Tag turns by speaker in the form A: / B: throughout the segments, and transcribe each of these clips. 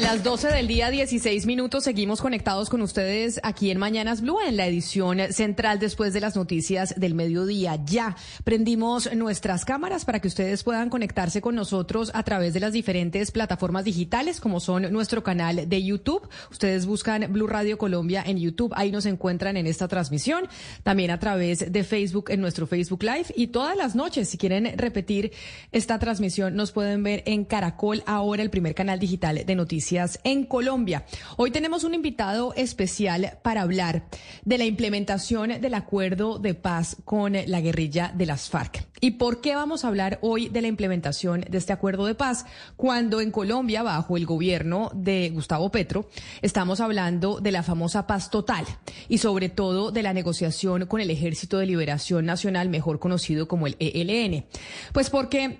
A: A las 12 del día, 16 minutos, seguimos conectados con ustedes aquí en Mañanas Blue, en la edición central después de las noticias del mediodía. Ya prendimos nuestras cámaras para que ustedes puedan conectarse con nosotros a través de las diferentes plataformas digitales, como son nuestro canal de YouTube. Ustedes buscan Blue Radio Colombia en YouTube, ahí nos encuentran en esta transmisión. También a través de Facebook, en nuestro Facebook Live. Y todas las noches, si quieren repetir esta transmisión, nos pueden ver en Caracol, ahora el primer canal digital de noticias en Colombia. Hoy tenemos un invitado especial para hablar de la implementación del acuerdo de paz con la guerrilla de las FARC. ¿Y por qué vamos a hablar hoy de la implementación de este acuerdo de paz cuando en Colombia, bajo el gobierno de Gustavo Petro, estamos hablando de la famosa paz total y sobre todo de la negociación con el Ejército de Liberación Nacional, mejor conocido como el ELN? Pues porque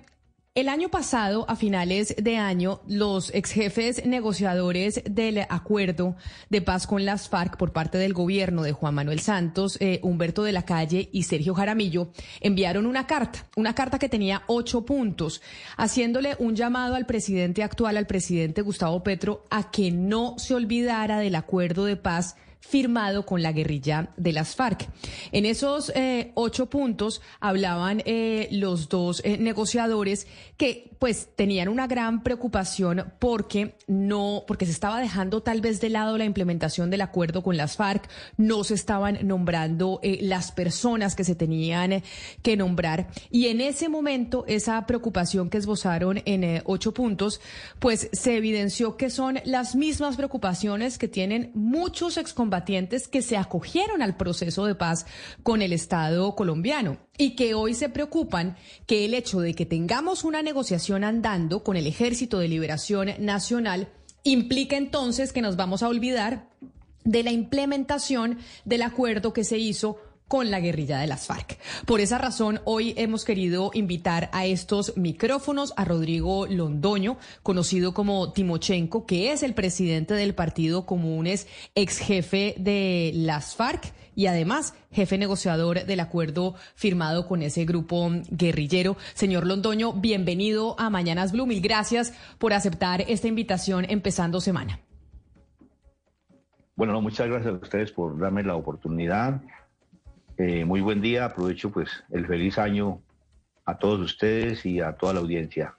A: el año pasado, a finales de año, los ex jefes negociadores del acuerdo de paz con las FARC por parte del gobierno de Juan Manuel Santos, eh, Humberto de la Calle y Sergio Jaramillo enviaron una carta, una carta que tenía ocho puntos, haciéndole un llamado al presidente actual, al presidente Gustavo Petro, a que no se olvidara del acuerdo de paz firmado con la guerrilla de las FARC. En esos eh, ocho puntos hablaban eh, los dos eh, negociadores que pues tenían una gran preocupación porque no, porque se estaba dejando tal vez de lado la implementación del acuerdo con las FARC, no se estaban nombrando las personas que se tenían que nombrar y en ese momento esa preocupación que esbozaron en ocho puntos pues se evidenció que son las mismas preocupaciones que tienen muchos excombatientes que se acogieron al proceso de paz con el Estado colombiano y que hoy se preocupan que el hecho de que tengamos una negociación andando con el Ejército de Liberación Nacional implica entonces que nos vamos a olvidar de la implementación del acuerdo que se hizo con la guerrilla de las FARC. Por esa razón, hoy hemos querido invitar a estos micrófonos a Rodrigo Londoño, conocido como Timochenko, que es el presidente del Partido Comunes, ex jefe de las FARC y además jefe negociador del acuerdo firmado con ese grupo guerrillero. Señor Londoño, bienvenido a Mañanas Blue. Mil gracias por aceptar esta invitación empezando semana.
B: Bueno, muchas gracias a ustedes por darme la oportunidad eh, muy buen día, aprovecho pues el feliz año a todos ustedes y a toda la audiencia.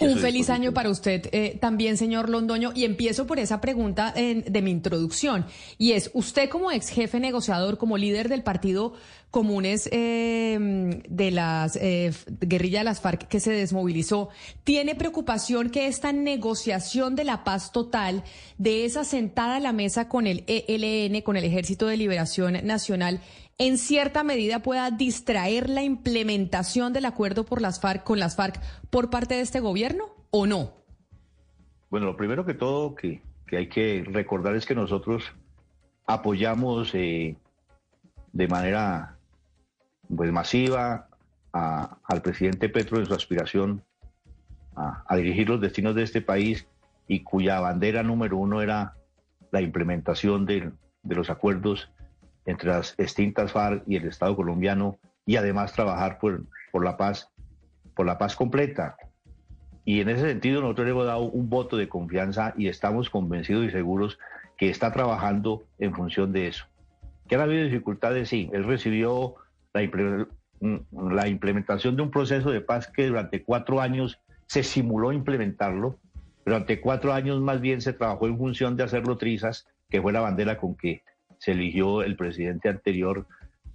A: Un feliz año para usted eh, también, señor Londoño. Y empiezo por esa pregunta de mi introducción. Y es, usted como ex jefe negociador, como líder del Partido Comunes eh, de las eh, guerrillas de las FARC que se desmovilizó, ¿tiene preocupación que esta negociación de la paz total, de esa sentada a la mesa con el ELN, con el Ejército de Liberación Nacional, en cierta medida pueda distraer la implementación del acuerdo por las FARC con las FARC por parte de este gobierno o no?
B: Bueno, lo primero que todo que, hay que recordar es que nosotros apoyamos eh, de manera pues, masiva al presidente Petro en su aspiración a, dirigir los destinos de este país y cuya bandera número uno era la implementación de, de los acuerdos entre las extintas FARC y el Estado colombiano y además trabajar por, por la paz, por la paz completa. Y en ese sentido nosotros le hemos dado un voto de confianza y estamos convencidos y seguros que está trabajando en función de eso. ¿Que ha habido dificultades? Sí, él recibió la, la implementación de un proceso de paz que durante cuatro años se simuló implementarlo, durante cuatro años más bien se trabajó en función de hacerlo trizas, que fue la bandera con que se eligió el presidente anterior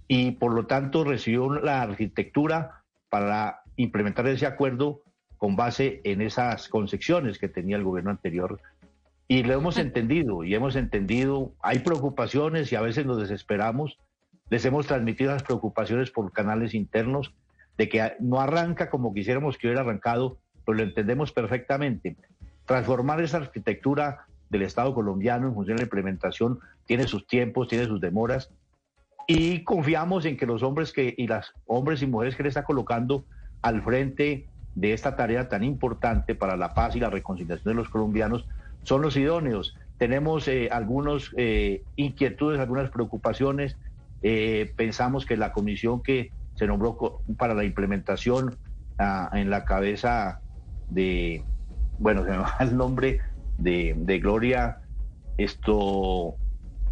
B: y por lo tanto recibió la arquitectura para implementar ese acuerdo con base en esas concepciones que tenía el gobierno anterior. Y lo hemos entendido, y hemos entendido, hay preocupaciones y a veces nos desesperamos. Les hemos transmitido las preocupaciones por canales internos de que no arranca como quisiéramos que hubiera arrancado, pero lo entendemos perfectamente. Transformar esa arquitectura del Estado colombiano en función de la implementación tiene sus tiempos, tiene sus demoras, y confiamos en que los hombres que, y las hombres y mujeres que le está colocando al frente de esta tarea tan importante para la paz y la reconciliación de los colombianos son los idóneos. Tenemos eh, algunas eh, inquietudes, algunas preocupaciones. Eh, pensamos que la comisión que se nombró para la implementación ah, en la cabeza de, bueno, se me va el nombre de, de Gloria, esto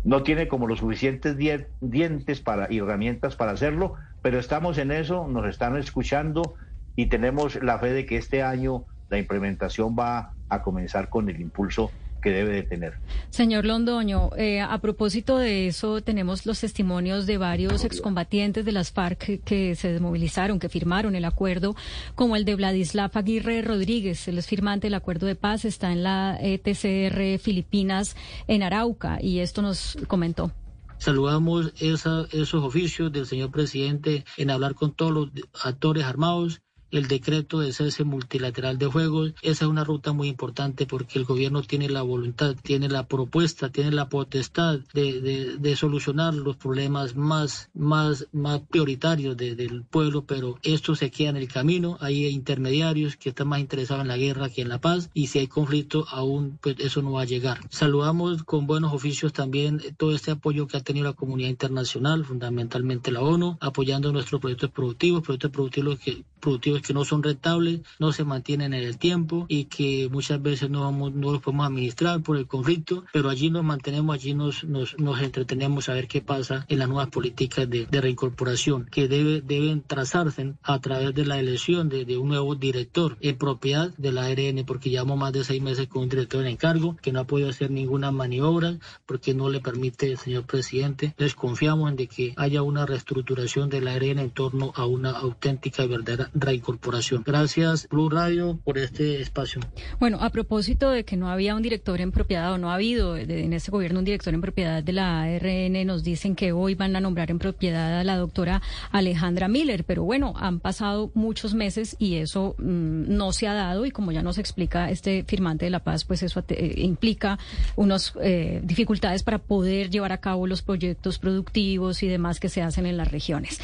B: no tiene como los suficientes dientes para, y herramientas para hacerlo, pero estamos en eso, nos están escuchando y tenemos la fe de que este año la implementación va a comenzar con el impulso que debe de tener.
C: Señor Londoño, eh, a propósito de eso, tenemos los testimonios de varios excombatientes de las FARC que se desmovilizaron, que firmaron el acuerdo, como el de Vladislav Aguirre Rodríguez, el es firmante del acuerdo de paz, está en la ETCR Filipinas en Arauca, y esto nos comentó.
D: Saludamos esos oficios del señor presidente en hablar con todos los actores armados el decreto de cese multilateral de juegos. Esa es una ruta muy importante porque el gobierno tiene la voluntad, tiene la propuesta, tiene la potestad de, de, solucionar los problemas más, más, más prioritarios del pueblo, pero esto se queda en el camino. Hay intermediarios que están más interesados en la guerra que en la paz y si hay conflicto aún pues eso no va a llegar. Saludamos con buenos oficios también todo este apoyo que ha tenido la comunidad internacional, fundamentalmente la ONU, apoyando nuestros proyectos productivos, proyectos productivos que, productivos que no son rentables, no se mantienen en el tiempo y que muchas veces no, vamos, no los podemos administrar por el conflicto, pero allí nos mantenemos, allí nos, nos, nos entretenemos a ver qué pasa en las nuevas políticas de, de reincorporación que debe, deben trazarse a través de la elección de, de, un nuevo director en propiedad de la ARN, porque llevamos más de seis meses con un director en encargo que no ha podido hacer ninguna maniobra porque no le permite señor presidente. Entonces confiamos en de que haya una reestructuración de la ARN en torno a una auténtica y verdadera reincorporación corporación. Gracias, Blue Radio, por este espacio.
C: Bueno, a propósito de que no había un director en propiedad o no ha habido en este gobierno un director en propiedad de la ARN, nos dicen que hoy van a nombrar en propiedad a la doctora Alejandra Miller, pero bueno, han pasado muchos meses y eso mm, no se ha dado y como ya nos explica este firmante de la paz, pues eso eh, implica unas eh, dificultades para poder llevar a cabo los proyectos productivos y demás que se hacen en las regiones.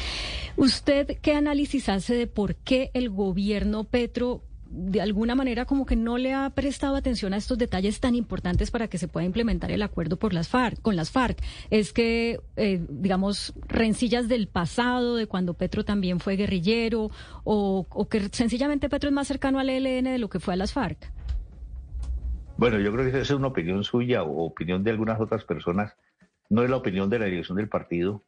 C: ¿Usted qué análisis hace de por qué el gobierno Petro de alguna manera como que no le ha prestado atención a estos detalles tan importantes para que se pueda implementar el acuerdo por las FARC, con las FARC. Es que, eh, digamos, rencillas del pasado, de cuando Petro también fue guerrillero, o, o, que sencillamente Petro es más cercano al ELN de lo que fue a las FARC.
B: Bueno, yo creo que esa es una opinión suya o opinión de algunas otras personas. No es la opinión de la dirección del partido.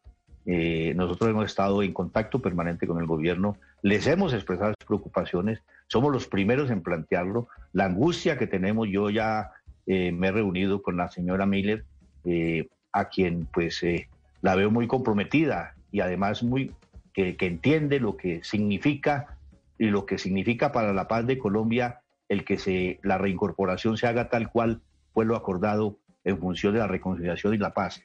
B: Eh, nosotros hemos estado en contacto permanente con el gobierno, les hemos expresado preocupaciones, somos los primeros en plantearlo. La angustia que tenemos, yo ya eh, me he reunido con la señora Miller, eh, a quien pues la veo muy comprometida y además muy que, entiende lo que significa y lo que significa para la paz de Colombia el que se la reincorporación se haga tal cual fue lo acordado en función de la reconciliación y la paz.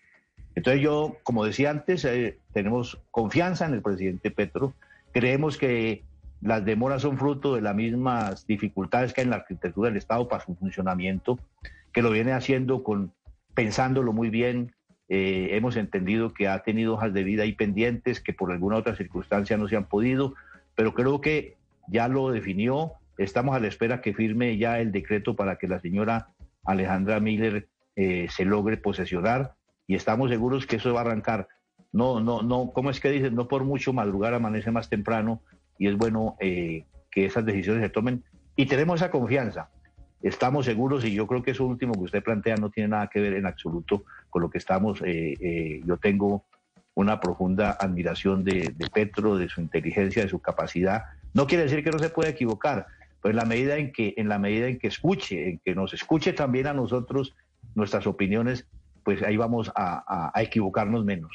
B: Entonces yo, como decía antes, eh, tenemos confianza en el presidente Petro, creemos que las demoras son fruto de las mismas dificultades que hay en la arquitectura del Estado para su funcionamiento, que lo viene haciendo con pensándolo muy bien. Eh, hemos entendido que ha tenido hojas de vida ahí pendientes que por alguna otra circunstancia no se han podido, pero creo que ya lo definió. Estamos a la espera que firme ya el decreto para que la señora Alejandra Miller eh, se logre posesionar y estamos seguros que eso va a arrancar. No, no, no, ¿cómo es que dicen? No por mucho madrugar amanece más temprano y es bueno eh, que esas decisiones se tomen y tenemos esa confianza. Estamos seguros y yo creo que eso último que usted plantea no tiene nada que ver en absoluto con lo que estamos. Eh, eh, yo tengo una profunda admiración de, de, Petro, de su inteligencia, de su capacidad. No quiere decir que no se pueda equivocar, pero en la medida en que, en la medida en que escuche, en que nos escuche también a nosotros nuestras opiniones, pues ahí vamos a, equivocarnos menos.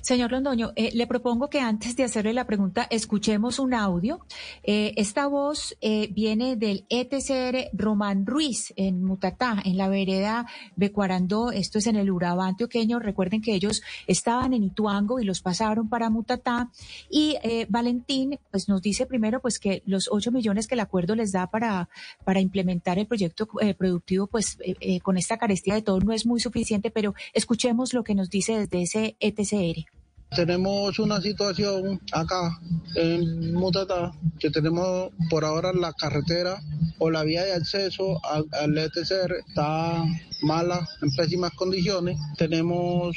E: Señor Londoño, eh, le propongo que antes de hacerle la pregunta, escuchemos un audio. Eh, esta voz eh, viene del ETCR Román Ruiz en Mutatá, en la vereda Becuarandó. Esto es en el Urabá antioqueño. Recuerden que ellos estaban en Ituango y los pasaron para Mutatá. Y Valentín, pues nos dice primero, pues que los ocho millones que el acuerdo les da para, para implementar el proyecto productivo, pues con esta carestía de todo no es muy suficiente, pero escuchemos lo que nos dice desde ese ETCR. lady.
F: Tenemos una situación acá en Mutatá que tenemos por ahora la carretera o la vía de acceso al, al ETCR está mala, en pésimas condiciones. Tenemos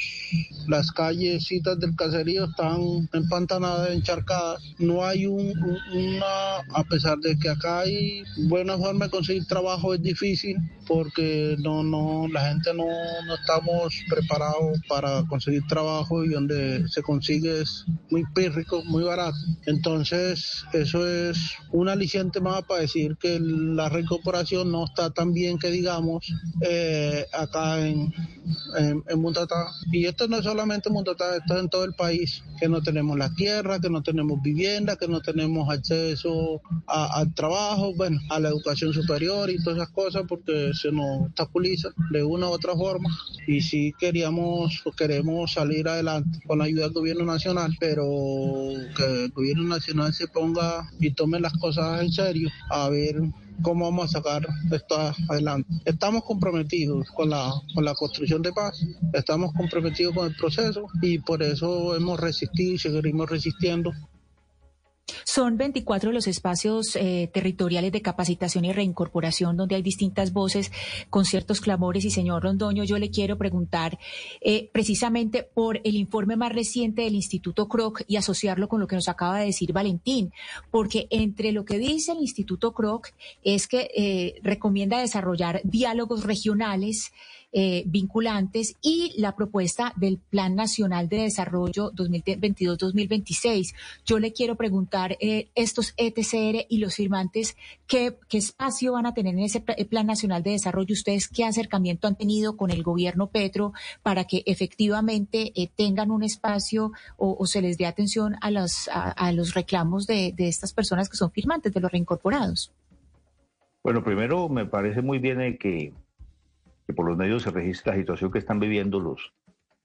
F: las callecitas del caserío están empantanadas, encharcadas. No hay un, una, a pesar de que acá hay buena forma de conseguir trabajo, es difícil porque no, no, la gente no, no estamos preparados para conseguir trabajo y donde se consigue es muy pírrico, muy barato. Entonces, eso es un aliciente más para decir que la recuperación no está tan bien que digamos. Eh, acá en, en, Y esto no es solamente en Muntatá, esto es en todo el país, que no tenemos la tierra, que no tenemos vivienda, que no tenemos acceso al trabajo, bueno, a la educación superior y todas esas cosas porque se nos obstaculiza de una u otra forma. Y si queríamos, queremos salir adelante con la ayuda gobierno nacional, pero que el gobierno nacional se ponga y tome las cosas en serio, a ver cómo vamos a sacar esto adelante. Estamos comprometidos con la, con la construcción de paz, estamos comprometidos con el proceso y por eso hemos resistido y seguiremos resistiendo
E: son 24 los espacios eh, territoriales de capacitación y reincorporación donde hay distintas voces con ciertos clamores. Y señor Rondoño, yo le quiero preguntar eh, precisamente por el informe más reciente del Instituto Kroc y asociarlo con lo que nos acaba de decir Valentín, porque entre lo que dice el Instituto Kroc es que eh, recomienda desarrollar diálogos regionales eh, vinculantes y la propuesta del Plan Nacional de Desarrollo 2022-2026. Yo le quiero preguntar eh, estos ETCR y los firmantes, ¿qué, ¿qué espacio van a tener en ese Plan Nacional de Desarrollo? ¿Ustedes qué acercamiento han tenido con el gobierno Petro para que efectivamente eh, tengan un espacio o, se les dé atención a los, a, los reclamos de, de estas personas que son firmantes, de los reincorporados?
B: Bueno, primero me parece muy bien que que por los medios se registra la situación que están viviendo los,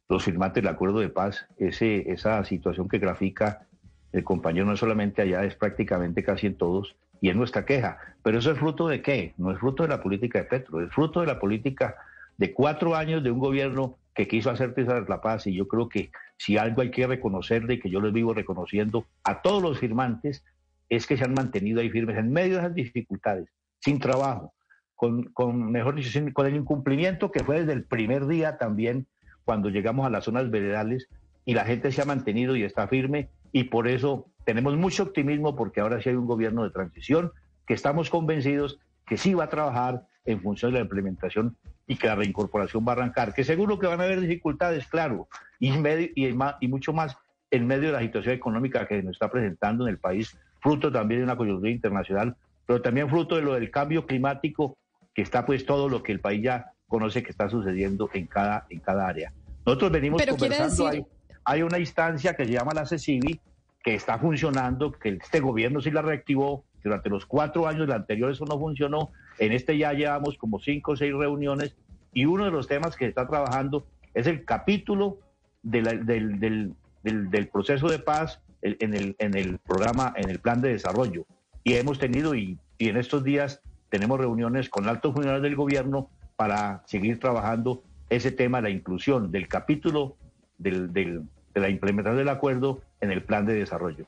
B: los firmantes del acuerdo de paz, ese, esa situación que grafica el compañero no es solamente allá, es prácticamente casi en todos, y es nuestra queja. Pero eso es fruto de qué? No es fruto de la política de Petro, es fruto de la política de cuatro años de un gobierno que quiso hacer la paz, y yo creo que si algo hay que reconocerle, y que yo les vivo reconociendo a todos los firmantes, es que se han mantenido ahí firmes en medio de esas dificultades, sin trabajo, con, mejor dicho, con el incumplimiento que fue desde el primer día también cuando llegamos a las zonas veredales y la gente se ha mantenido y está firme y por eso tenemos mucho optimismo porque ahora sí hay un gobierno de transición que estamos convencidos que sí va a trabajar en función de la implementación y que la reincorporación va a arrancar, que seguro que van a haber dificultades, claro, y, medio, y, y mucho más en medio de la situación económica que nos está presentando en el país, fruto también de una coyuntura internacional, pero también fruto de lo del cambio climático que está pues todo lo que el país ya conoce que está sucediendo en cada, en cada área. Nosotros venimos conversando, hay, hay, una instancia que se llama la CECIVI, que está funcionando, que este gobierno sí la reactivó, durante los cuatro años del anterior eso no funcionó, en este ya llevamos como cinco o seis reuniones, y uno de los temas que se está trabajando es el capítulo del, del, del, del, proceso de paz en el, en el programa, en el plan de desarrollo. Y hemos tenido, y, y en estos días tenemos reuniones con altos funcionarios del gobierno para seguir trabajando ese tema la inclusión del capítulo del, de la implementación del acuerdo en el plan de desarrollo.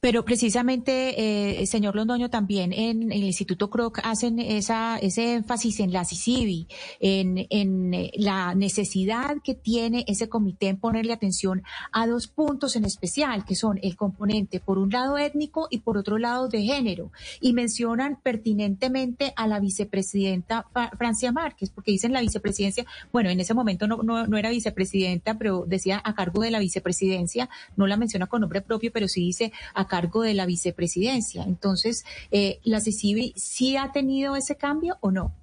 E: Pero precisamente, eh, señor Londoño, también en, el Instituto Kroc hacen esa, ese énfasis en la CICIBI, en, en eh, la necesidad que tiene ese comité en ponerle atención a dos puntos en especial, que son el componente, por un lado, étnico y por otro lado, de género. Y mencionan pertinentemente a la vicepresidenta Francia Márquez, porque dicen la vicepresidencia, bueno, en ese momento no, no, no era vicepresidenta, pero decía a cargo de la vicepresidencia, no la menciona con nombre propio, pero sí dice a cargo de la vicepresidencia. Entonces, eh, ¿la CICIBI sí ha tenido ese cambio o no?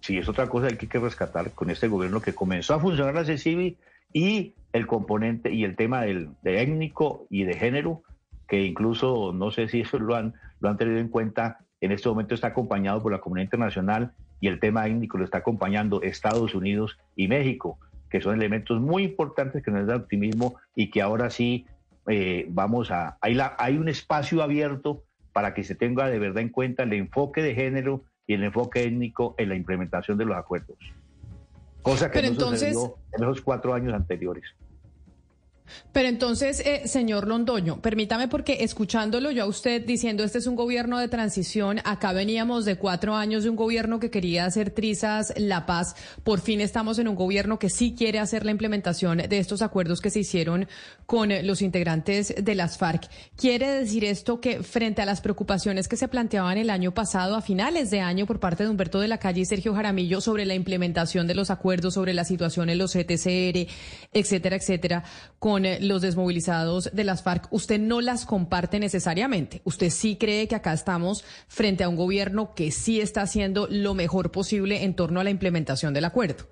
B: Sí, es otra cosa que hay que rescatar con este gobierno que comenzó a funcionar la CICIBI y el componente y el tema del, de étnico y de género, que incluso no sé si eso lo han, lo han tenido en cuenta, en este momento está acompañado por la comunidad internacional y el tema étnico lo está acompañando Estados Unidos y México, que son elementos muy importantes que nos dan optimismo y que ahora sí eh, vamos a... Hay, la, hay un espacio abierto para que se tenga de verdad en cuenta el enfoque de género y el enfoque étnico en la implementación de los acuerdos. Cosa que no entonces... sucedió en los cuatro años anteriores.
A: Pero entonces, eh, señor Londoño, permítame porque escuchándolo yo a usted diciendo este es un gobierno de transición, acá veníamos de cuatro años de un gobierno que quería hacer trizas la paz, por fin estamos en un gobierno que sí quiere hacer la implementación de estos acuerdos que se hicieron con los integrantes de las FARC. ¿Quiere decir esto que frente a las preocupaciones que se planteaban el año pasado, a finales de año, por parte de Humberto de la Calle y Sergio Jaramillo sobre la implementación de los acuerdos, sobre la situación en los ETCR, etcétera, etcétera, con eh, los desmovilizados de las FARC, usted no las comparte necesariamente. Usted sí cree que acá estamos frente a un gobierno que sí está haciendo lo mejor posible en torno a la implementación del acuerdo.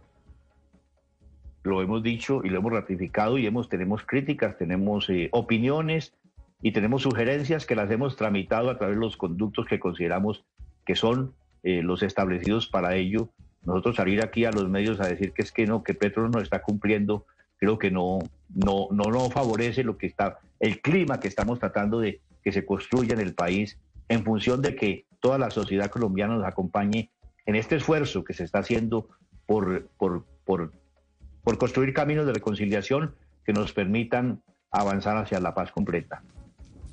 B: Lo hemos dicho y lo hemos ratificado y hemos, tenemos críticas, tenemos eh, opiniones y tenemos sugerencias que las hemos tramitado a través de los conductos que consideramos que son eh, los establecidos para ello. Nosotros salir aquí a los medios a decir que es que no, que Petro no está cumpliendo creo que no, no, no, no favorece lo que está, el clima que estamos tratando de que se construya en el país en función de que toda la sociedad colombiana nos acompañe en este esfuerzo que se está haciendo por, por, por, por construir caminos de reconciliación que nos permitan avanzar hacia la paz completa.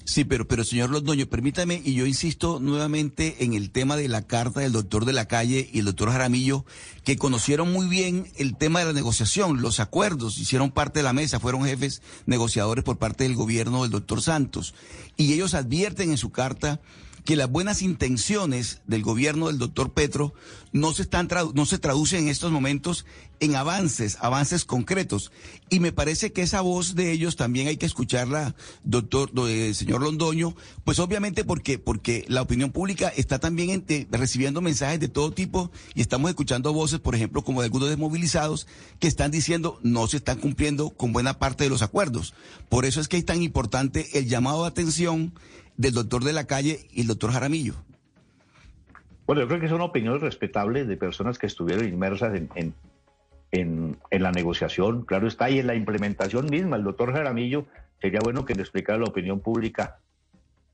G: Sí, pero, pero señor Londoño, permítame, y yo insisto nuevamente en el tema de la carta del doctor de la calle y el doctor Jaramillo, que conocieron muy bien el tema de la negociación, los acuerdos, hicieron parte de la mesa, fueron jefes negociadores por parte del gobierno del doctor Santos. Y ellos advierten en su carta que las buenas intenciones del gobierno del doctor Petro no se, están no se traducen en estos momentos en avances, avances concretos. Y me parece que esa voz de ellos también hay que escucharla, doctor, eh, señor Londoño, pues obviamente porque, porque la opinión pública está también recibiendo mensajes de todo tipo y estamos escuchando voces, por ejemplo, como de algunos desmovilizados que están diciendo no se están cumpliendo con buena parte de los acuerdos. Por eso es que es tan importante el llamado de atención del doctor de la calle y el doctor Jaramillo.
B: Bueno, yo creo que son opiniones respetables de personas que estuvieron inmersas en, en, la negociación. Claro está, y en la implementación misma. El doctor Jaramillo, sería bueno que le explicara a la opinión pública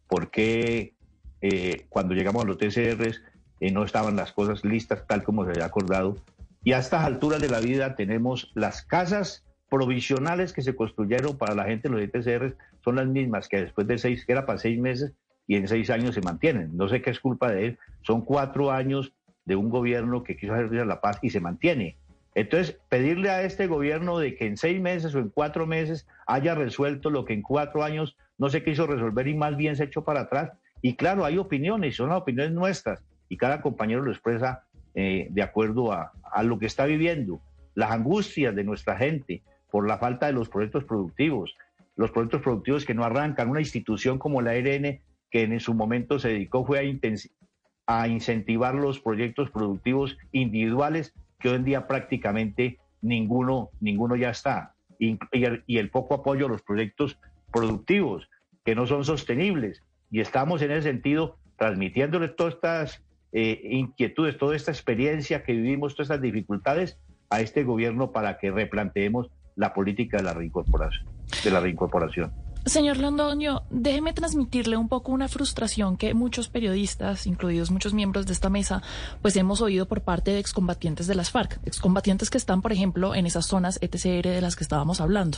B: por qué eh, cuando llegamos a los TCRs eh, no estaban las cosas listas tal como se había acordado. Y a estas alturas de la vida tenemos las casas provisionales que se construyeron para la gente los TCRs son las mismas que después de seis, que era para seis meses y en seis años se mantienen. No sé qué es culpa de él. Son cuatro años de un gobierno que quiso hacer la paz y se mantiene. Entonces, pedirle a este gobierno de que en seis meses o en cuatro meses haya resuelto lo que en cuatro años no se quiso resolver y más bien se echó para atrás. Y claro, hay opiniones, son las opiniones nuestras y cada compañero lo expresa eh, de acuerdo a, a lo que está viviendo, las angustias de nuestra gente por la falta de los proyectos productivos, los proyectos productivos que no arrancan, una institución como la ARN que en su momento se dedicó fue a, a incentivar los proyectos productivos individuales que hoy en día prácticamente ninguno, ninguno ya está. Y, el, poco apoyo a los proyectos productivos que no son sostenibles. Y estamos en ese sentido transmitiéndoles todas estas eh, inquietudes, toda esta experiencia que vivimos, todas estas dificultades a este gobierno para que replanteemos la política de la reincorporación. De la reincorporación.
H: Señor Londoño, déjeme transmitirle un poco una frustración que muchos periodistas, incluidos muchos miembros de esta mesa, pues hemos oído por parte de excombatientes de las FARC, excombatientes que están, por ejemplo, en esas zonas ETCR de las que estábamos hablando.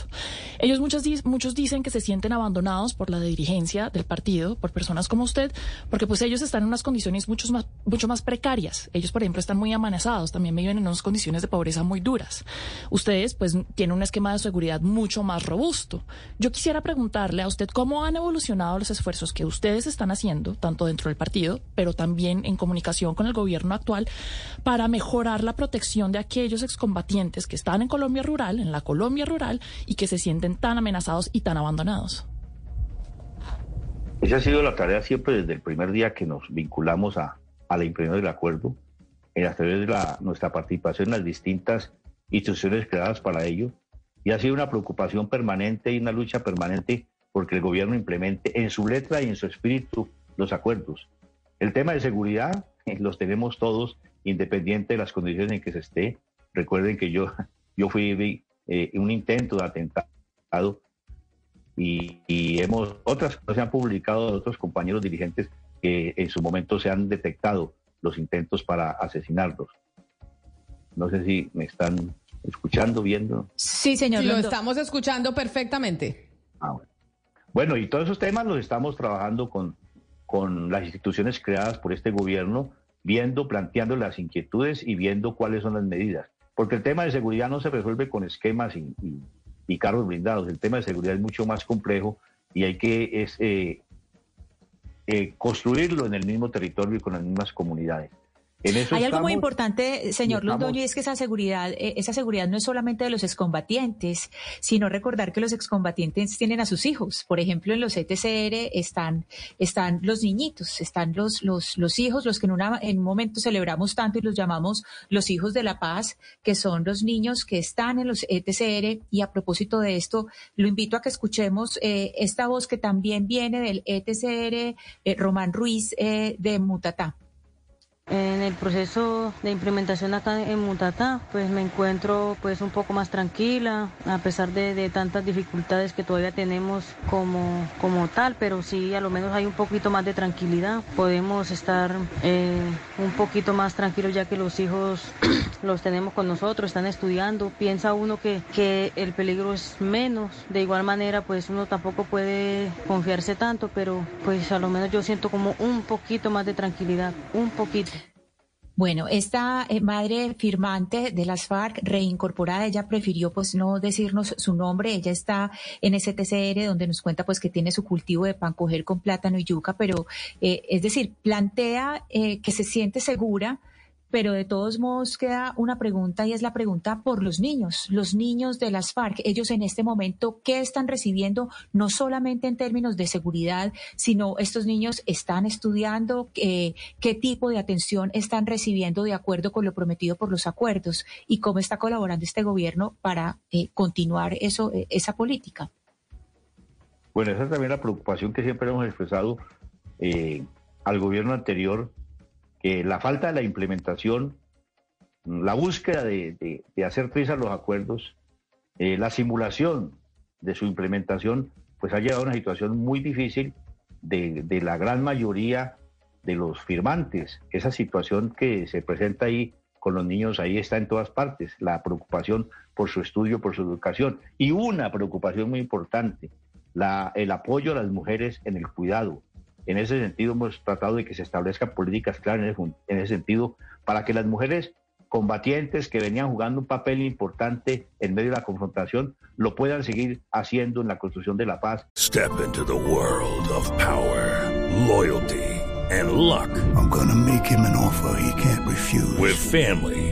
H: Ellos muchos, muchos dicen que se sienten abandonados por la dirigencia del partido, por personas como usted, porque pues ellos están en unas condiciones mucho más, mucho más precarias. Ellos, por ejemplo, están muy amenazados, también viven en unas condiciones de pobreza muy duras. Ustedes, pues, tienen un esquema de seguridad mucho más robusto. Yo quisiera preguntar a usted cómo han evolucionado los esfuerzos que ustedes están haciendo, tanto dentro del partido, pero también en comunicación con el gobierno actual, para mejorar la protección de aquellos excombatientes que están en Colombia rural, en la Colombia rural, y que se sienten tan amenazados y tan abandonados.
B: Esa ha sido la tarea siempre desde el primer día que nos vinculamos a, la impresión del acuerdo, en a través de nuestra participación en las distintas instituciones creadas para ello, Y ha sido una preocupación permanente y una lucha permanente porque el gobierno implemente en su letra y en su espíritu los acuerdos. El tema de seguridad los tenemos todos, independiente de las condiciones en que se esté. Recuerden que yo, yo fui eh, un intento de atentado y, hemos otras se han publicado de otros compañeros dirigentes que en su momento se han detectado los intentos para asesinarlos. No sé si me están escuchando, viendo.
A: Sí, señor. lo estamos escuchando perfectamente.
B: Ah, bueno. bueno, y todos esos temas los estamos trabajando con, con las instituciones creadas por este gobierno, viendo, planteando las inquietudes y viendo cuáles son las medidas. Porque el tema de seguridad no se resuelve con esquemas y, y, carros blindados. El tema de seguridad es mucho más complejo y hay que es, eh, eh, construirlo en el mismo territorio y con las mismas comunidades.
E: Hay algo muy importante, señor Londoño, y es que esa seguridad, eh, esa seguridad no es solamente de los excombatientes, sino recordar que los excombatientes tienen a sus hijos. Por ejemplo, en los ETCR están, están los niñitos, están los, los, los hijos, los que en, una, en un momento celebramos tanto y los llamamos los hijos de la paz, que son los niños que están en los ETCR. Y a propósito de esto, lo invito a que escuchemos eh, esta voz que también viene del ETCR, eh, Román Ruiz de Mutatá.
I: En el proceso de implementación acá en Mutatá, pues me encuentro pues un poco más tranquila, a pesar de, tantas dificultades que todavía tenemos como, como tal, pero sí a lo menos hay un poquito más de tranquilidad. Podemos estar eh, un poquito más tranquilos ya que los hijos los tenemos con nosotros, están estudiando. Piensa uno que, que el peligro es menos. De igual manera, pues uno tampoco puede confiarse tanto, pero pues a lo menos yo siento como un poquito más de tranquilidad, un poquito.
E: Bueno, esta eh, madre firmante de las FARC reincorporada, ella prefirió pues no decirnos su nombre, ella está en STCR donde nos cuenta pues que tiene su cultivo de pan coger con plátano y yuca, pero eh, es decir, plantea eh, que se siente segura pero de todos modos queda una pregunta y es la pregunta por los niños, los niños de las FARC. Ellos en este momento, ¿qué están recibiendo? No solamente en términos de seguridad, sino estos niños están estudiando, eh, qué tipo de atención están recibiendo de acuerdo con lo prometido por los acuerdos y cómo está colaborando este gobierno para eh, continuar eso, eh, esa política.
B: Bueno, esa es también la preocupación que siempre hemos expresado al gobierno anterior que la falta de la implementación, la búsqueda de, hacer prisa los acuerdos, eh, la simulación de su implementación, pues ha llevado a una situación muy difícil de, de, la gran mayoría de los firmantes. Esa situación que se presenta ahí con los niños, ahí está en todas partes, la preocupación por su estudio, por su educación. Y una preocupación muy importante, el apoyo a las mujeres en el cuidado, en ese sentido, hemos tratado de que se establezcan políticas claras en ese, sentido para que las mujeres combatientes que venían jugando un papel importante en medio de la confrontación lo puedan seguir haciendo en la construcción de la paz.
J: Step into the world of power, loyalty and luck. I'm gonna make him an offer he can't refuse. With family,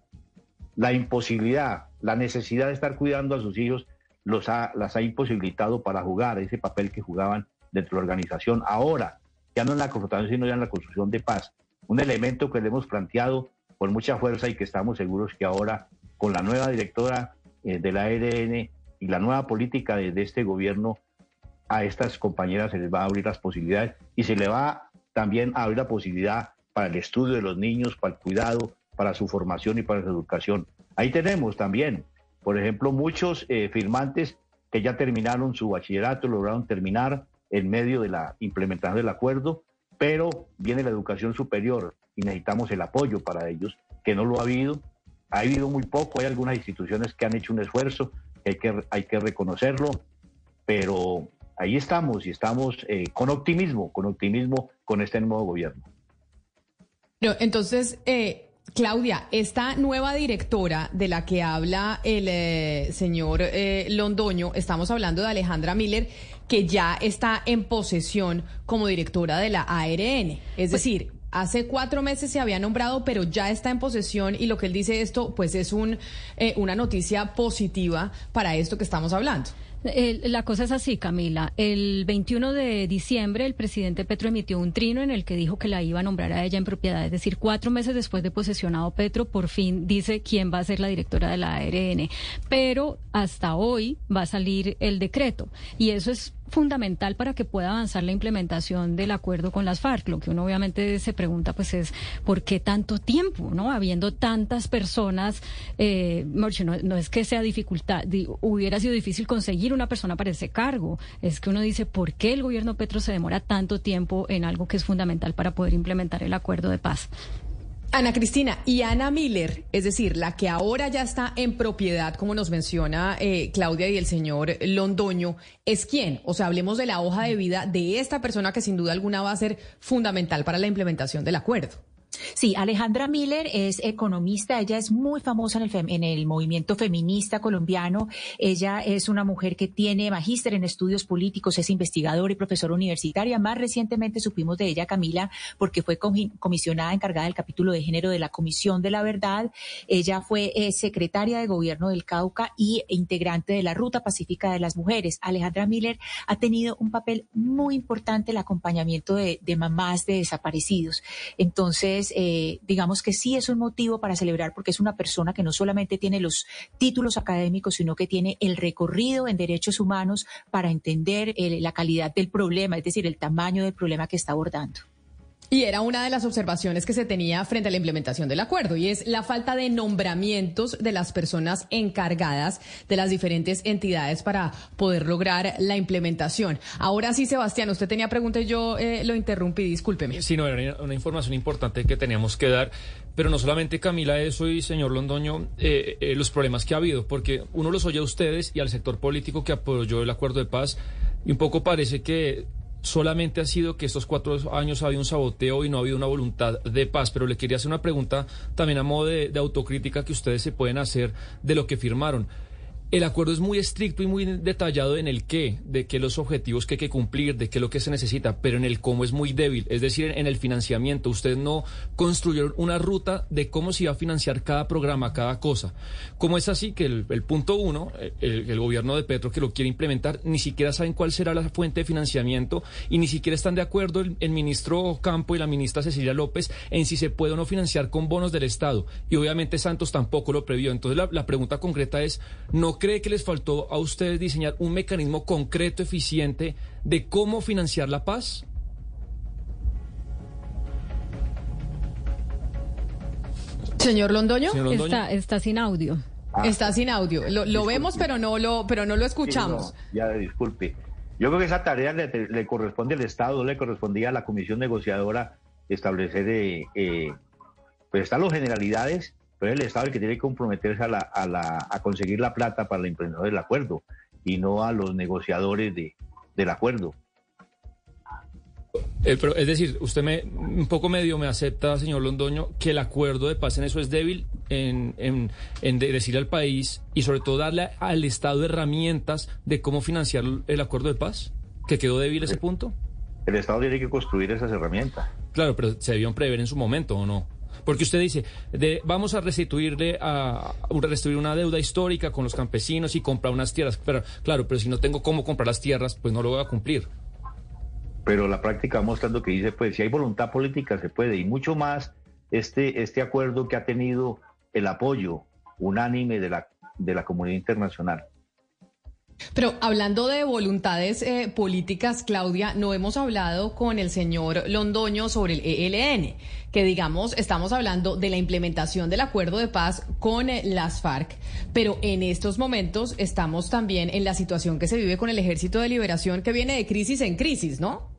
B: la imposibilidad, la necesidad de estar cuidando a sus hijos los ha, las ha imposibilitado para jugar ese papel que jugaban dentro de la organización. Ahora, ya no en la confrontación, sino ya en la construcción de paz. Un elemento que le hemos planteado con mucha fuerza y que estamos seguros que ahora, con la nueva directora eh, de la EDN y la nueva política de, de este gobierno, a estas compañeras se les va a abrir las posibilidades y se le va también a abrir la posibilidad para el estudio de los niños, para el cuidado, para su formación y para su educación. Ahí tenemos también, por ejemplo, muchos eh, firmantes que ya terminaron su bachillerato, lograron terminar en medio de la implementación del acuerdo, pero viene la educación superior y necesitamos el apoyo para ellos, que no lo ha habido. Ha habido muy poco, hay algunas instituciones que han hecho un esfuerzo, hay que, hay que reconocerlo, pero ahí estamos y estamos eh, con optimismo, con optimismo con este nuevo gobierno.
A: entonces, eh, Claudia, esta nueva directora de la que habla el eh, señor Londoño, estamos hablando de Alejandra Miller, que ya está en posesión como directora de la ARN. Es
E: Pues
A: decir, hace cuatro meses se había nombrado, pero ya está en posesión y lo que él dice esto, pues es un, eh, una noticia positiva para esto que estamos hablando.
C: La cosa es así, Camila. El 21 de diciembre el presidente Petro emitió un trino en el que dijo que la iba a nombrar a ella en propiedad. Es decir, cuatro meses después de posesionado Petro, por fin dice quién va a ser la directora de la ARN. Pero hasta hoy va a salir el decreto. Y eso es fundamental para que pueda avanzar la implementación del acuerdo con las FARC. Lo que uno obviamente se pregunta pues es ¿por qué tanto tiempo? ¿No? Habiendo tantas personas, eh, no, no es que sea dificultad, di- hubiera sido difícil conseguir una persona para ese cargo. Es que uno dice ¿por qué el gobierno Petro se demora tanto tiempo en algo que es fundamental para poder implementar el acuerdo de paz?
A: Ana Cristina y Ana Miller, es decir, la que ahora ya está en propiedad, como nos menciona eh, Claudia y el señor Londoño, ¿es quién? O sea, hablemos de la hoja de vida de esta persona que sin duda alguna va a ser fundamental para la implementación del acuerdo.
E: Sí, Alejandra Miller es economista, ella es muy famosa en el, fem- en el movimiento feminista colombiano, ella es una mujer que tiene magíster en estudios políticos, es investigadora y profesora universitaria, más recientemente supimos de ella, Camila, porque fue comi- comisionada encargada del capítulo de género de la Comisión de la Verdad, ella fue eh, secretaria de gobierno del Cauca y integrante de la Ruta Pacífica de las Mujeres. Alejandra Miller ha tenido un papel muy importante en el acompañamiento de, de mamás de desaparecidos. Entonces, eh, digamos que sí es un motivo para celebrar porque es una persona que no solamente tiene los títulos académicos, sino que tiene el recorrido en derechos humanos para entender eh, la calidad del problema, es decir, el tamaño del problema que está abordando.
A: Y era una de las observaciones que se tenía frente a la implementación del acuerdo, y es la falta de nombramientos de las personas encargadas de las diferentes entidades para poder lograr la implementación. Ahora sí, Sebastián, usted tenía pregunta y yo eh, lo interrumpí, discúlpeme.
K: Sí, no, era una información importante que teníamos que dar, pero no solamente Camila eso y señor Londoño, eh, eh, los problemas que ha habido, porque uno los oye a ustedes y al sector político que apoyó el acuerdo de paz, y un poco parece que solamente ha sido que estos cuatro años ha habido un saboteo y no ha habido una voluntad de paz, pero le quería hacer una pregunta también a modo de, de autocrítica que ustedes se pueden hacer de lo que firmaron. El acuerdo es muy estricto y muy detallado en el qué, de qué los objetivos que hay que cumplir, de qué lo que se necesita, pero en el cómo es muy débil, es decir, en el financiamiento. Ustedes no construyeron una ruta de cómo se iba a financiar cada programa, cada cosa. Como es así que el, punto uno, el, el gobierno de Petro que lo quiere implementar, ni siquiera saben cuál será la fuente de financiamiento y ni siquiera están de acuerdo el, el ministro Campo y la ministra Cecilia López en si se puede o no financiar con bonos del Estado. Y obviamente Santos tampoco lo previó. Entonces la, la pregunta concreta es, ¿no cree que les faltó a ustedes diseñar un mecanismo concreto, eficiente, de cómo financiar la paz?
A: Señor Londoño,
K: Señor Londoño.
C: Está, está sin audio.
A: está sin audio. Lo, lo vemos, pero no lo, pero no lo escuchamos.
B: Sí, no, ya disculpe. Yo creo que esa tarea le, le, corresponde al Estado, le correspondía a la comisión negociadora establecer, eh, eh, pues están las generalidades, pero es el Estado el que tiene que comprometerse a, la, a, la, a conseguir la plata para la implementación del acuerdo y no a los negociadores de, del acuerdo.
K: Eh, pero es decir, usted me un poco medio me acepta, señor Londoño, que el acuerdo de paz en eso es débil, en, en, en de decirle al país y sobre todo darle al Estado herramientas de cómo financiar el acuerdo de paz, que quedó débil ese punto.
B: El Estado tiene que construir esas herramientas.
K: Claro, pero se debieron prever en su momento o no. Porque usted dice, de, vamos a restituirle a, restituir una deuda histórica con los campesinos y comprar unas tierras. Pero claro, pero si no tengo cómo comprar las tierras, pues no lo voy a cumplir
B: pero la práctica va mostrando que dice, pues si hay voluntad política se puede, y mucho más este, este acuerdo que ha tenido el apoyo unánime de la, de la comunidad internacional.
A: Pero hablando de voluntades eh, políticas, Claudia, no hemos hablado con el señor Londoño sobre el ELN, que digamos, estamos hablando de la implementación del acuerdo de paz con eh, las FARC, pero en estos momentos estamos también en la situación que se vive con el Ejército de Liberación que viene de crisis en crisis, ¿no?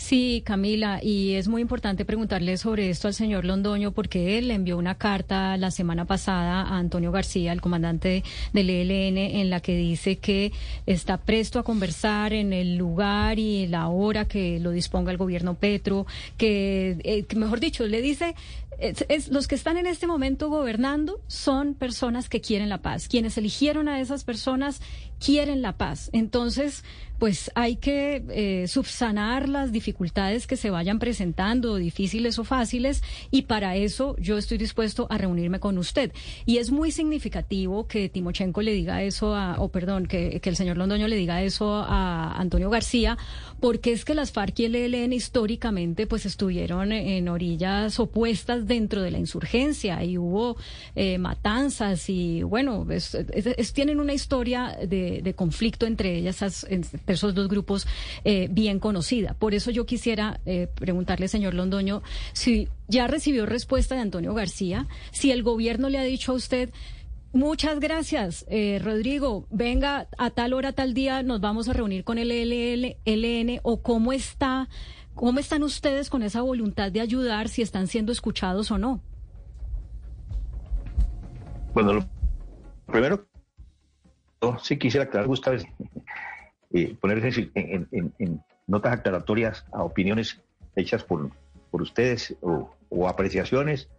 C: Sí, Camila, y es muy importante preguntarle sobre esto al señor Londoño porque él envió una carta la semana pasada a Antonio García, el comandante del ELN, en la que dice que está presto a conversar en el lugar y la hora que lo disponga el gobierno Petro, que, eh, mejor dicho, le dice es, los que están en este momento gobernando son personas que quieren la paz. Quienes eligieron a esas personas quieren la paz. Entonces, pues hay que eh, subsanar las dificultades que se vayan presentando, difíciles o fáciles, y para eso yo estoy dispuesto a reunirme con usted. Y es muy significativo que Timochenko le diga eso a, o perdón, que, que el señor Londoño le diga eso a Antonio García, porque es que las FARC y el ELN históricamente pues estuvieron en orillas opuestas dentro de la insurgencia y hubo eh, matanzas y bueno, tienen una historia de, conflicto entre ellas, esos dos grupos eh, bien conocida. Por eso yo quisiera eh, preguntarle, señor Londoño, si ya recibió respuesta de Antonio García, si el gobierno le ha dicho a usted, Muchas gracias, eh, Rodrigo. Venga, a tal hora, tal día, nos vamos a reunir con el LN o cómo está, cómo están ustedes con esa voluntad de ayudar, si están siendo escuchados o no.
B: Bueno, lo primero, sí quisiera aclarar, Gustavo, eh, ponerse en, notas aclaratorias a opiniones hechas por, por ustedes o, apreciaciones.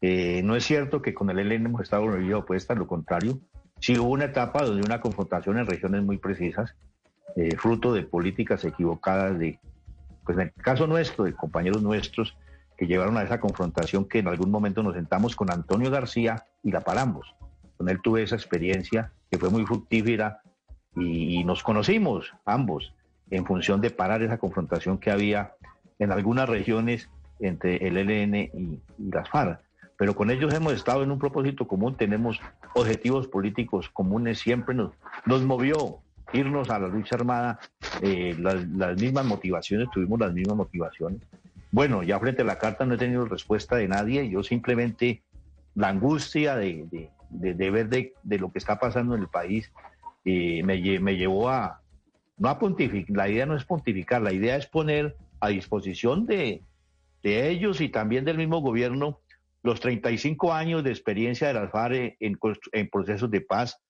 B: Eh, no es cierto que con el ELN hemos estado en una opuesta, lo contrario. Sí hubo una etapa donde una confrontación en regiones muy precisas, eh, fruto de políticas equivocadas de, pues en el caso nuestro, de compañeros nuestros que llevaron a esa confrontación que en algún momento nos sentamos con Antonio García y la paramos. Con él tuve esa experiencia que fue muy fructífera y, nos conocimos ambos en función de parar esa confrontación que había en algunas regiones entre el ELN y, las FARC. Pero con ellos hemos estado en un propósito común, tenemos objetivos políticos comunes, siempre nos, nos movió irnos a la lucha armada, eh, las, mismas motivaciones, tuvimos las mismas motivaciones. Bueno, ya frente a la carta no he tenido respuesta de nadie, yo simplemente la angustia de, de, ver de, lo que está pasando en el país me, me llevó a, no a pontificar, la idea no es pontificar, la idea es poner a disposición de, de ellos y también del mismo gobierno los 35 años de experiencia de las FARC en, en, procesos de paz,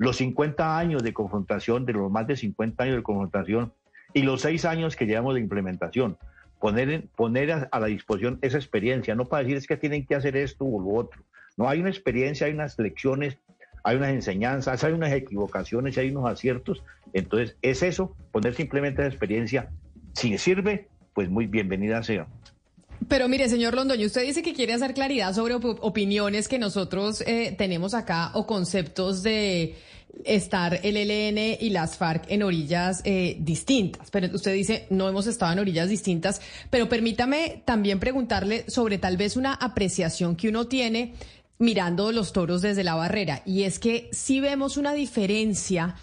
B: los 50 años de confrontación, de los más de 50 años de confrontación y los 6 años que llevamos de implementación. Poner, poner a, la disposición esa experiencia, no para decir es que tienen que hacer esto o lo otro. No, hay una experiencia, hay unas lecciones hay unas enseñanzas, hay unas equivocaciones, hay unos aciertos. Entonces, es eso, poner simplemente la experiencia. Si sirve, pues muy bienvenida sea.
A: Pero mire, señor Londoño, usted dice que quiere hacer claridad sobre opiniones que nosotros eh, tenemos acá o conceptos de estar el ELN y las FARC en orillas eh, distintas. Pero usted dice, no hemos estado en orillas distintas, pero permítame también preguntarle sobre tal vez una apreciación que uno tiene mirando los toros desde la barrera. Y es que sí vemos una diferencia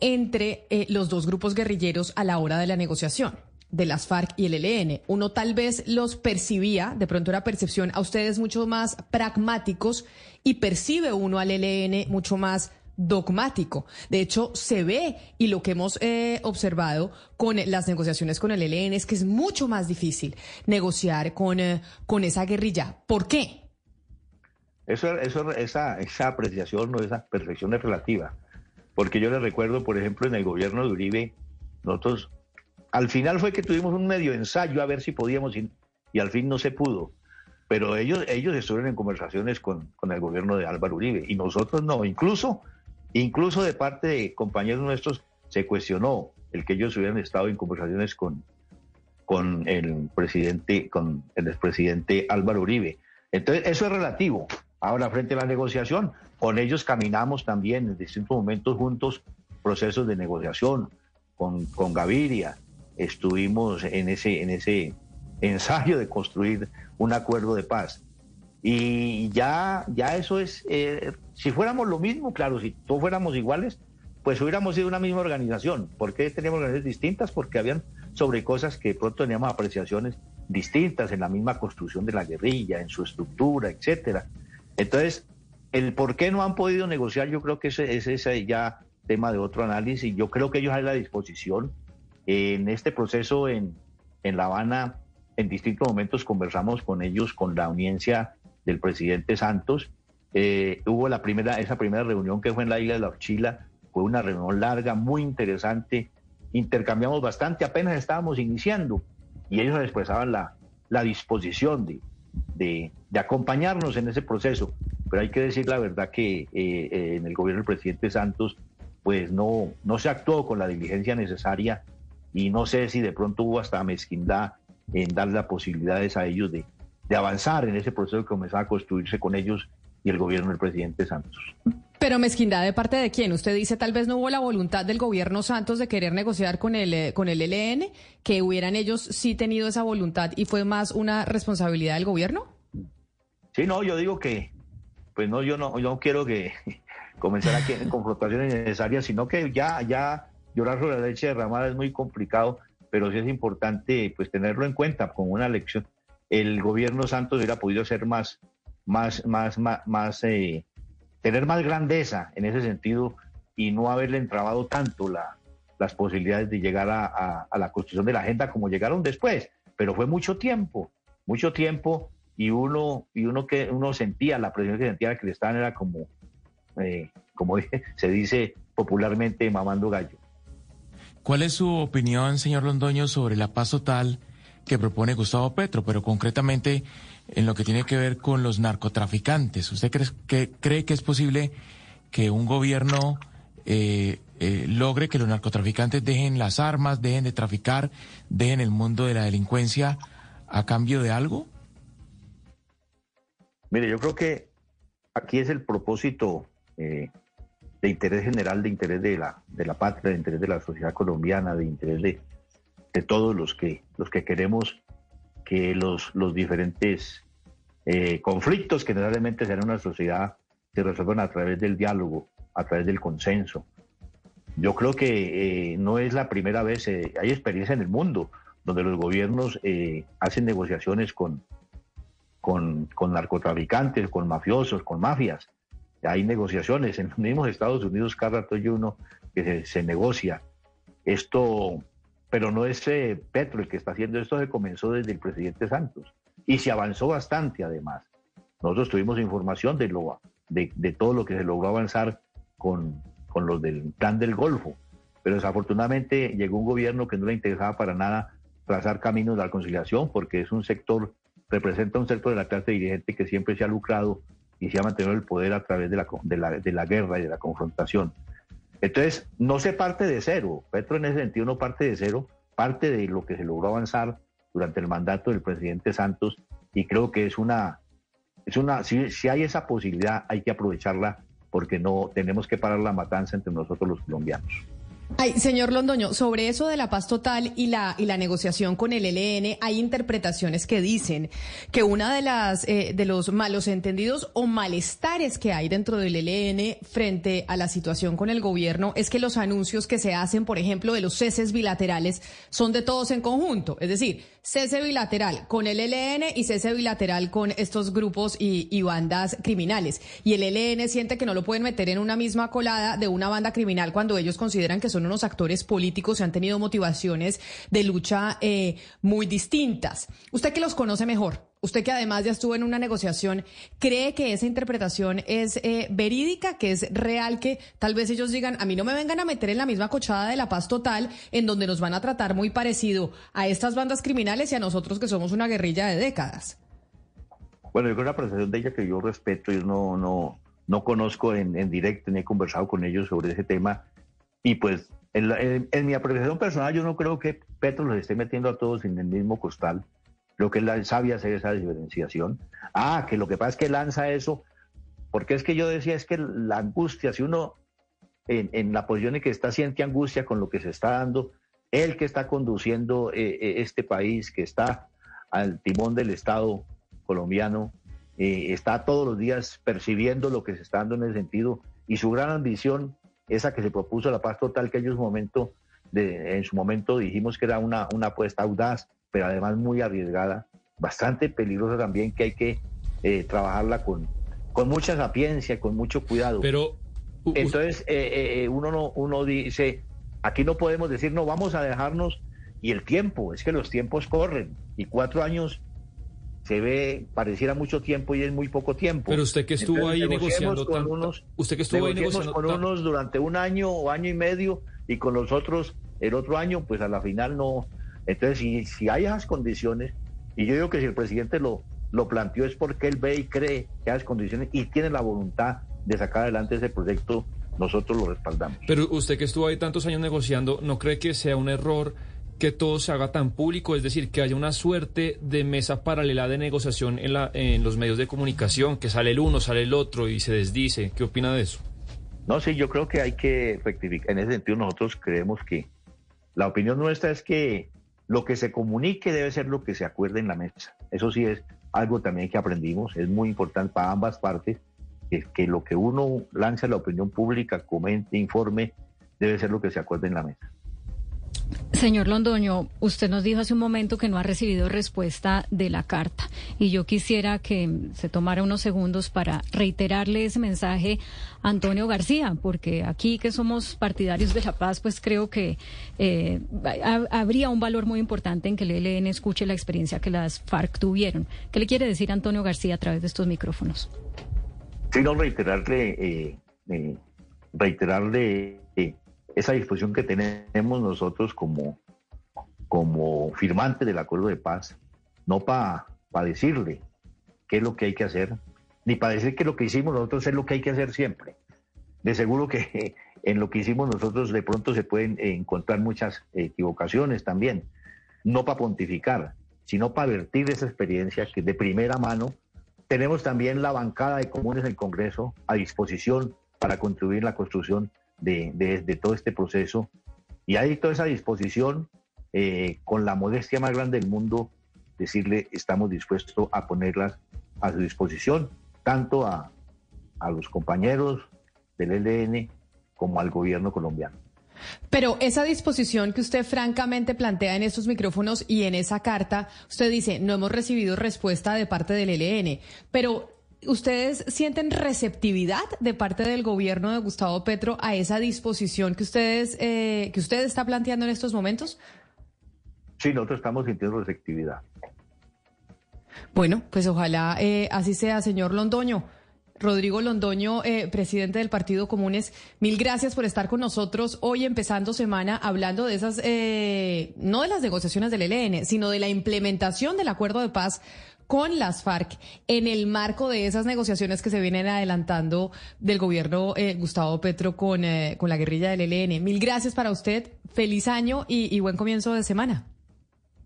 A: entre eh, los dos grupos guerrilleros a la hora de la negociación de las FARC y el ELN. Uno tal vez los percibía, de pronto era percepción a ustedes mucho más pragmáticos y percibe uno al ELN mucho más dogmático. De hecho, se ve y lo que hemos eh, observado con las negociaciones con el ELN es que es mucho más difícil negociar con, eh, con esa guerrilla. ¿Por qué?
B: Eso, eso, esa, esa apreciación o esa perfección es relativa. Porque yo le recuerdo, por ejemplo, en el gobierno de Uribe, nosotros, al final fue que tuvimos un medio ensayo a ver si podíamos y, y al fin no se pudo. Pero ellos, ellos estuvieron en conversaciones con, con, el gobierno de Álvaro Uribe y nosotros no. Incluso, incluso de parte de compañeros nuestros se cuestionó el que ellos hubieran estado en conversaciones con, con el presidente, con el expresidente Álvaro Uribe. Entonces, eso es relativo. Ahora, frente a la negociación, con ellos caminamos también en distintos momentos juntos procesos de negociación. Con, con Gaviria estuvimos en ese, en ese ensayo de construir un acuerdo de paz. Y ya, ya eso es, eh, si fuéramos lo mismo, claro, si todos fuéramos iguales, pues hubiéramos sido una misma organización. ¿Por qué teníamos organizaciones distintas? Porque habían sobre cosas que pronto teníamos apreciaciones distintas en la misma construcción de la guerrilla, en su estructura, etcétera. Entonces, el por qué no han podido negociar, yo creo que ese, es ya tema de otro análisis. Yo creo que ellos hay la disposición en este proceso en, en La Habana, en distintos momentos conversamos con ellos, con la audiencia del presidente Santos. Eh, hubo la primera, esa primera reunión que fue en la isla de La Ochila, fue una reunión larga, muy interesante. Intercambiamos bastante, apenas estábamos iniciando y ellos expresaban la, la disposición de, de, acompañarnos en ese proceso. Pero hay que decir la verdad que eh, eh, en el gobierno del presidente Santos, pues no, no se actuó con la diligencia necesaria y no sé si de pronto hubo hasta mezquindad en dar las posibilidades a ellos de, de avanzar en ese proceso que comenzaba a construirse con ellos y el gobierno del presidente Santos.
A: Pero mezquindad de parte de quién? Usted dice tal vez no hubo la voluntad del gobierno Santos de querer negociar con el eh, con el LN, que hubieran ellos sí tenido esa voluntad y fue más una responsabilidad del gobierno.
B: Sí, no, yo digo que pues no yo no yo no quiero que comenzar aquí en confrontaciones necesarias, sino que ya ya llorar sobre la leche derramada es muy complicado, pero sí es importante pues tenerlo en cuenta como una lección. El gobierno Santos hubiera podido ser más más más más, más eh, tener más grandeza en ese sentido y no haberle entrabado tanto la, las posibilidades de llegar a, la construcción de la agenda como llegaron después. Pero fue mucho tiempo, mucho tiempo y uno, y uno que uno sentía, la presión que sentía que le estaban era como, eh, como se dice popularmente, mamando gallo.
L: ¿Cuál es su opinión, señor Londoño, sobre la paz total que propone Gustavo Petro, pero concretamente en lo que tiene que ver con los narcotraficantes. ¿Usted cree que, es posible que un gobierno eh, eh, logre que los narcotraficantes dejen las armas, dejen de traficar, dejen el mundo de la delincuencia a cambio de algo?
B: Mire, yo creo que aquí es el propósito eh, de interés general, de interés de la, de la patria, de interés de la sociedad colombiana, de interés de, de todos los que, los que queremos que los, los diferentes eh, conflictos que generalmente se en una sociedad se resuelvan a través del diálogo, a través del consenso. Yo creo que eh, no es la primera vez, eh, hay experiencia en el mundo donde los gobiernos hacen negociaciones con, con, con, narcotraficantes, con mafiosos, con mafias. Hay negociaciones en los mismos Estados Unidos, cada rato hay uno que se, se negocia. Esto pero no es eh, Petro el que está haciendo esto, se comenzó desde el presidente Santos y se avanzó bastante además. Nosotros tuvimos información de, lo, de, todo lo que se logró avanzar con, con los del plan del Golfo, pero desafortunadamente llegó un gobierno que no le interesaba para nada trazar caminos de la conciliación porque es un sector, representa un sector de la clase dirigente que siempre se ha lucrado y se ha mantenido el poder a través de la, de la, de la guerra y de la confrontación. Entonces, no se parte de cero. Petro en ese sentido no parte de cero, parte de lo que se logró avanzar durante el mandato del presidente Santos y creo que es una, es una, si, si hay esa posibilidad hay que aprovecharla porque no tenemos que parar la matanza entre nosotros los colombianos.
A: Ay, señor Londoño, sobre eso de la paz total y la, y la negociación con el ELN, hay interpretaciones que dicen que una de eh, los malos entendidos o malestares que hay dentro del ELN frente a la situación con el gobierno es que los anuncios que se hacen, por ejemplo, de los ceses bilaterales, son de todos en conjunto. Es decir, cese bilateral con el ELN y cese bilateral con estos grupos y, y bandas criminales. Y el ELN siente que no lo pueden meter en una misma colada de una banda criminal cuando ellos consideran que son unos actores políticos y han tenido motivaciones de lucha eh, muy distintas. Usted que los conoce mejor, usted que además ya estuvo en una negociación, ¿cree que esa interpretación es eh, verídica, que es real, que tal vez ellos digan, a mí no me vengan a meter en la misma cochada de la paz total, en donde nos van a tratar muy parecido a estas bandas criminales y a nosotros que somos una guerrilla de décadas?
B: Bueno, yo creo una apreciación de ella que yo respeto, y no, no, no conozco en directo ni he conversado con ellos sobre ese tema y pues en, mi apreciación personal yo no creo que Petro los esté metiendo a todos en el mismo costal. Lo que él sabe hacer esa diferenciación. Ah, que lo que pasa es que lanza eso, porque es que yo decía, es que la angustia, si uno en, la posición en que está siente angustia con lo que se está dando, él que está conduciendo eh, eh, este país, que está al timón del Estado colombiano, eh, está todos los días percibiendo lo que se está dando en ese sentido y su gran ambición esa que se propuso la paz total, que ellos momento de, en su momento dijimos que era una, una apuesta audaz, pero además muy arriesgada, bastante peligrosa también, que hay que eh, trabajarla con, con mucha sapiencia, con mucho cuidado.
K: Pero
B: entonces eh, eh, uno no, uno dice, aquí no podemos decir, no, vamos a dejarnos y el tiempo, es que los tiempos corren y cuatro años se ve, pareciera mucho tiempo y es muy poco tiempo.
K: Pero usted que estuvo ahí negociando
B: con unos, usted que estuvo ahí negociando con unos durante un año o año y medio y con los otros el otro año, pues a la final no. Entonces, si, si hay esas condiciones, y yo digo que si el presidente lo, lo planteó es porque él ve y cree que hay esas condiciones y tiene la voluntad de sacar adelante ese proyecto, nosotros lo respaldamos.
K: Pero usted que estuvo ahí tantos años negociando, ¿no cree que sea un error? Que todo se haga tan público, es decir, que haya una suerte de mesa paralela de negociación en, la, en los medios de comunicación, que sale el uno, sale el otro y se desdice. ¿Qué opina de eso?
B: No, sí, yo creo que hay que rectificar. En ese sentido, nosotros creemos que la opinión nuestra es que lo que se comunique debe ser lo que se acuerde en la mesa. Eso sí es algo también que aprendimos, es muy importante para ambas partes, que, lo que uno lanza a la opinión pública, comente, informe, debe ser lo que se acuerde en la mesa.
C: Señor Londoño, usted nos dijo hace un momento que no ha recibido respuesta de la carta y yo quisiera que se tomara unos segundos para reiterarle ese mensaje a Antonio García, porque aquí que somos partidarios de la paz, pues creo que eh, habría un valor muy importante en que el ELN escuche la experiencia que las FARC tuvieron. ¿Qué le quiere decir Antonio García a través de estos micrófonos?
B: Sí, no reiterarle, eh, eh, reiterarle esa disposición que tenemos nosotros como, como firmantes del acuerdo de paz, no para decirle qué es lo que hay que hacer, ni para decir que lo que hicimos nosotros es lo que hay que hacer siempre. De seguro que en lo que hicimos nosotros de pronto se pueden encontrar muchas equivocaciones también, no para pontificar, sino para vertir esa experiencia que de primera mano tenemos también la bancada de comunes del Congreso a disposición para contribuir en la construcción de, todo este proceso. Y hay toda esa disposición, eh, con la modestia más grande del mundo, decirle, estamos dispuestos a ponerlas a su disposición, tanto a, a los compañeros del ELN como al gobierno colombiano.
A: Pero esa disposición que usted francamente plantea en estos micrófonos y en esa carta, usted dice, no hemos recibido respuesta de parte del ELN, pero ¿Ustedes sienten receptividad de parte del gobierno de Gustavo Petro a esa disposición que ustedes eh, que usted está planteando en estos momentos?
B: Sí, nosotros estamos sintiendo receptividad.
A: Bueno, pues ojalá eh, así sea, señor Londoño. Rodrigo Londoño, eh, presidente del Partido Comunes, mil gracias por estar con nosotros hoy empezando semana hablando de esas, no de las negociaciones del ELN, sino de la implementación del acuerdo de paz con las FARC en el marco de esas negociaciones que se vienen adelantando del gobierno eh, Gustavo Petro con, eh, con la guerrilla del ELN. Mil gracias para usted, feliz año y, buen comienzo de semana.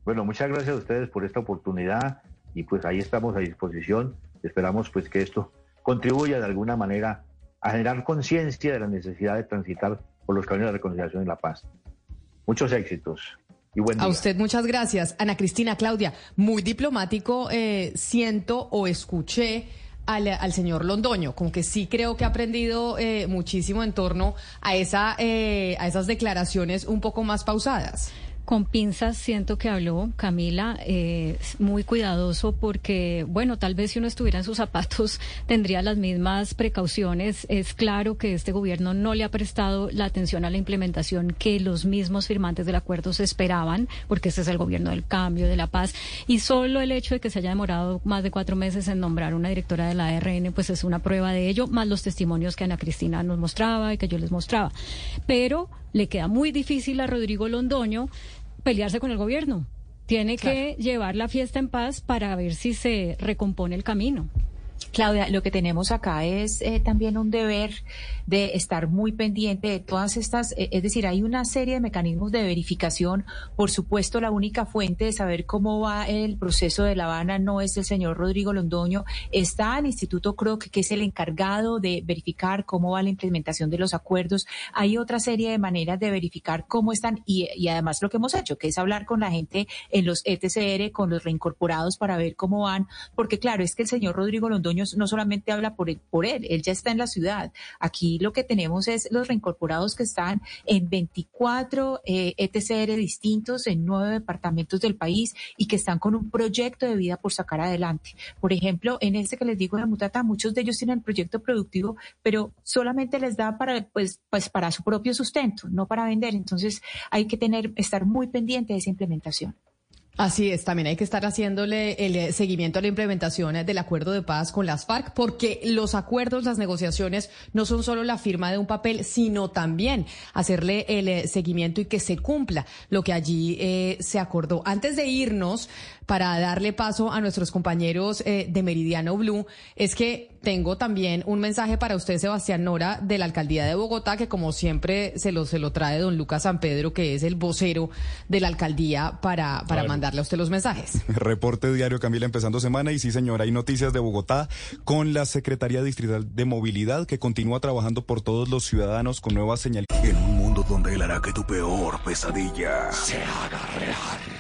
B: Bueno, muchas gracias a ustedes por esta oportunidad y pues ahí estamos a disposición. Esperamos pues que esto contribuya de alguna manera a generar conciencia de la necesidad de transitar por los caminos de reconciliación y la paz. Muchos éxitos.
A: A usted muchas gracias. Ana Cristina, Claudia, muy diplomático eh, siento o escuché al, señor Londoño, como que sí creo que ha aprendido eh, muchísimo en torno a, esa, eh, a esas declaraciones un poco más pausadas.
C: Con pinzas siento que habló Camila, eh, muy cuidadoso porque, bueno, tal vez si uno estuviera en sus zapatos tendría las mismas precauciones. Es claro que este gobierno no le ha prestado la atención a la implementación que los mismos firmantes del acuerdo se esperaban, porque este es el gobierno del cambio, de la paz. Y solo el hecho de que se haya demorado más de cuatro meses en nombrar una directora de la ARN, pues es una prueba de ello, más los testimonios que Ana Cristina nos mostraba y que yo les mostraba. Pero le queda muy difícil a Rodrigo Londoño pelearse con el gobierno. Tiene que llevar la fiesta en paz para ver si se recompone el camino.
E: Claudia, lo que tenemos acá es eh, también un deber de estar muy pendiente de todas estas, eh, es decir, hay una serie de mecanismos de verificación. Por supuesto, la única fuente de saber cómo va el proceso de La Habana no es el señor Rodrigo Londoño, está el Instituto Croc, que es el encargado de verificar cómo va la implementación de los acuerdos. Hay otra serie de maneras de verificar cómo están y, y además lo que hemos hecho, que es hablar con la gente en los ETCR, con los reincorporados para ver cómo van, porque claro, es que el señor Rodrigo Londoño No solamente habla por él, por él, él ya está en la ciudad. Aquí lo que tenemos es los reincorporados que están en 24 eh, ETCR distintos en nueve departamentos del país y que están con un proyecto de vida por sacar adelante. Por ejemplo, en este que les digo de Mutata, muchos de ellos tienen el proyecto productivo, pero solamente les da para, pues, pues para su propio sustento, no para vender. Entonces hay que tener, estar muy pendiente de esa implementación.
A: Así es, también hay que estar haciéndole el eh, seguimiento a la implementación del acuerdo de paz con las FARC, porque los acuerdos, las negociaciones no son solo la firma de un papel, sino también hacerle el eh, seguimiento y que se cumpla lo que allí eh, se acordó. Antes de irnos, para darle paso a nuestros compañeros de Meridiano Blue, es que tengo también un mensaje para usted, Sebastián Nora, de la alcaldía de Bogotá, que como siempre se lo, se lo trae don Lucas San Pedro, que es el vocero de la alcaldía, para, para mandarle a usted los mensajes.
M: Reporte diario Camila empezando semana y sí señora, hay noticias de Bogotá con la Secretaría Distrital de Movilidad que continúa trabajando por todos los ciudadanos con nuevas señales.
J: En un mundo donde él hará que tu peor pesadilla se haga real.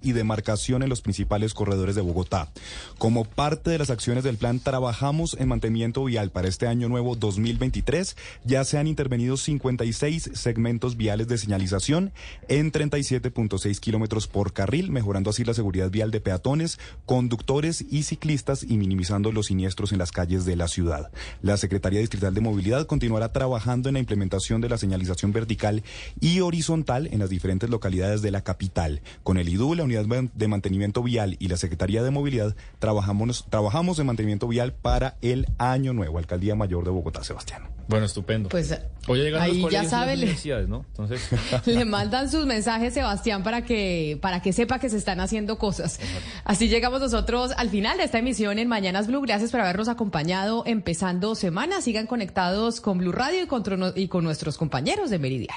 M: Y demarcación en los principales corredores de Bogotá. Como parte de las acciones del plan, trabajamos en mantenimiento vial para este año nuevo 2023. Ya se han intervenido 56 segmentos viales de señalización en 37.6 kilómetros por carril, mejorando así la seguridad vial de peatones, conductores y ciclistas y minimizando los siniestros en las calles de la ciudad. La Secretaría Distrital de Movilidad continuará trabajando en la implementación de la señalización vertical y horizontal en las diferentes localidades de la capital con el IDU, la Unidad de Mantenimiento Vial y la Secretaría de Movilidad trabajamos, trabajamos en mantenimiento vial para el año nuevo, Alcaldía Mayor de Bogotá, Sebastián.
K: Bueno, estupendo.
A: Pues ahí ya sabe, le,
K: ¿no? Entonces...
A: le mandan sus mensajes, Sebastián, para que, para que sepa que se están haciendo cosas. Así llegamos nosotros al final de esta emisión en Mañanas Blue. Gracias por habernos acompañado empezando semana. Sigan conectados con Blue Radio y con, y con nuestros compañeros de Meridian.